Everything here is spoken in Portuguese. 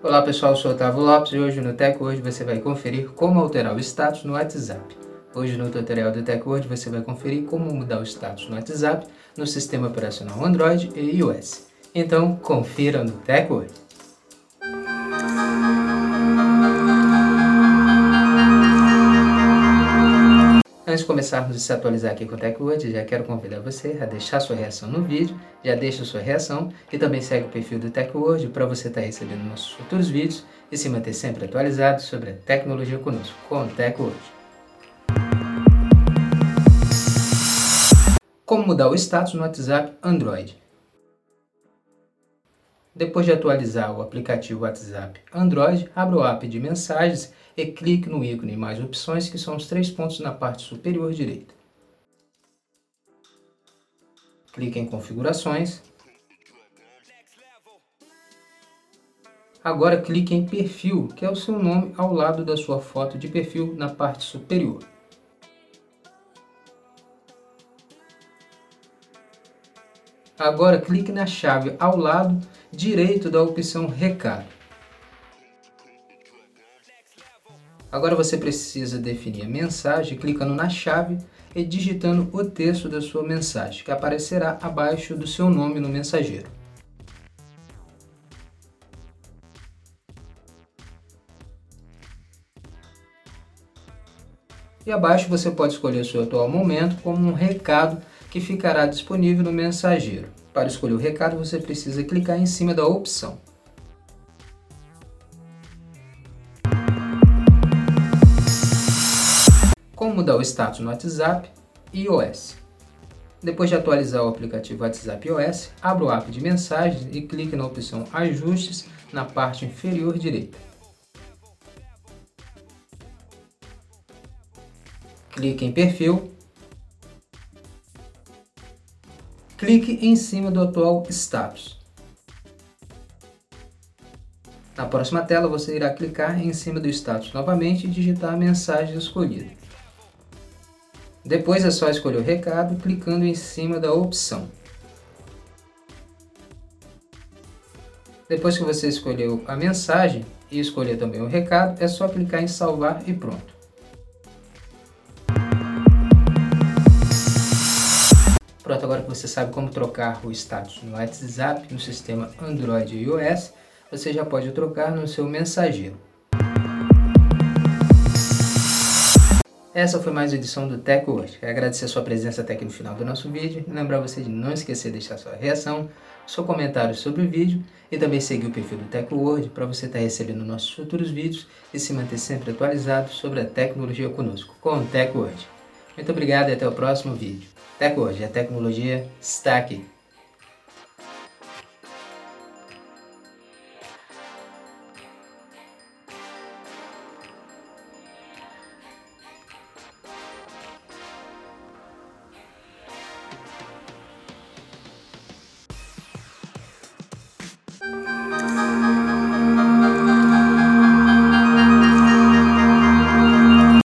Olá pessoal, eu sou Otávio Lopes e hoje no TechWord você vai conferir como alterar o status no WhatsApp. Hoje no tutorial do TechWord você vai conferir como mudar o status no WhatsApp no sistema operacional Android e iOS. Então confira no TechWord. Antes de começarmos a se atualizar aqui com o TechWord, já quero convidar você a deixar sua reação no vídeo, já deixa sua reação e também segue o perfil do TechWord para você estar tá recebendo nossos futuros vídeos e se manter sempre atualizado sobre a tecnologia conosco, com o TechWord. Como mudar o status no WhatsApp Android? Depois de atualizar o aplicativo WhatsApp Android, abra o app de mensagens e clique no ícone mais opções, que são os três pontos na parte superior direita. Clique em configurações. Agora clique em perfil, que é o seu nome ao lado da sua foto de perfil na parte superior. Agora clique na chave ao lado direito da opção Recado. Agora você precisa definir a mensagem clicando na chave e digitando o texto da sua mensagem, que aparecerá abaixo do seu nome no mensageiro. E abaixo você pode escolher o seu atual momento como um recado que ficará disponível no mensageiro. Para escolher o recado, você precisa clicar em cima da opção. Como mudar o status no WhatsApp e iOS? Depois de atualizar o aplicativo WhatsApp iOS, abra o app de mensagens e clique na opção Ajustes na parte inferior direita. Clique em Perfil clique em cima do atual status. Na próxima tela você irá clicar em cima do status novamente e digitar a mensagem escolhida. Depois é só escolher o recado clicando em cima da opção. Depois que você escolheu a mensagem e escolher também o recado, é só clicar em salvar e pronto. Pronto, agora que você sabe como trocar o status no WhatsApp no sistema Android e iOS, você já pode trocar no seu mensageiro. Essa foi mais uma edição do Tech hoje. Quero agradecer a sua presença até aqui no final do nosso vídeo e lembrar você de não esquecer de deixar sua reação, seu comentário sobre o vídeo e também seguir o perfil do Tech World para você estar recebendo nossos futuros vídeos e se manter sempre atualizado sobre a tecnologia conosco, com o Tech World. Muito obrigado e até o próximo vídeo. Até hoje, a tecnologia está aqui.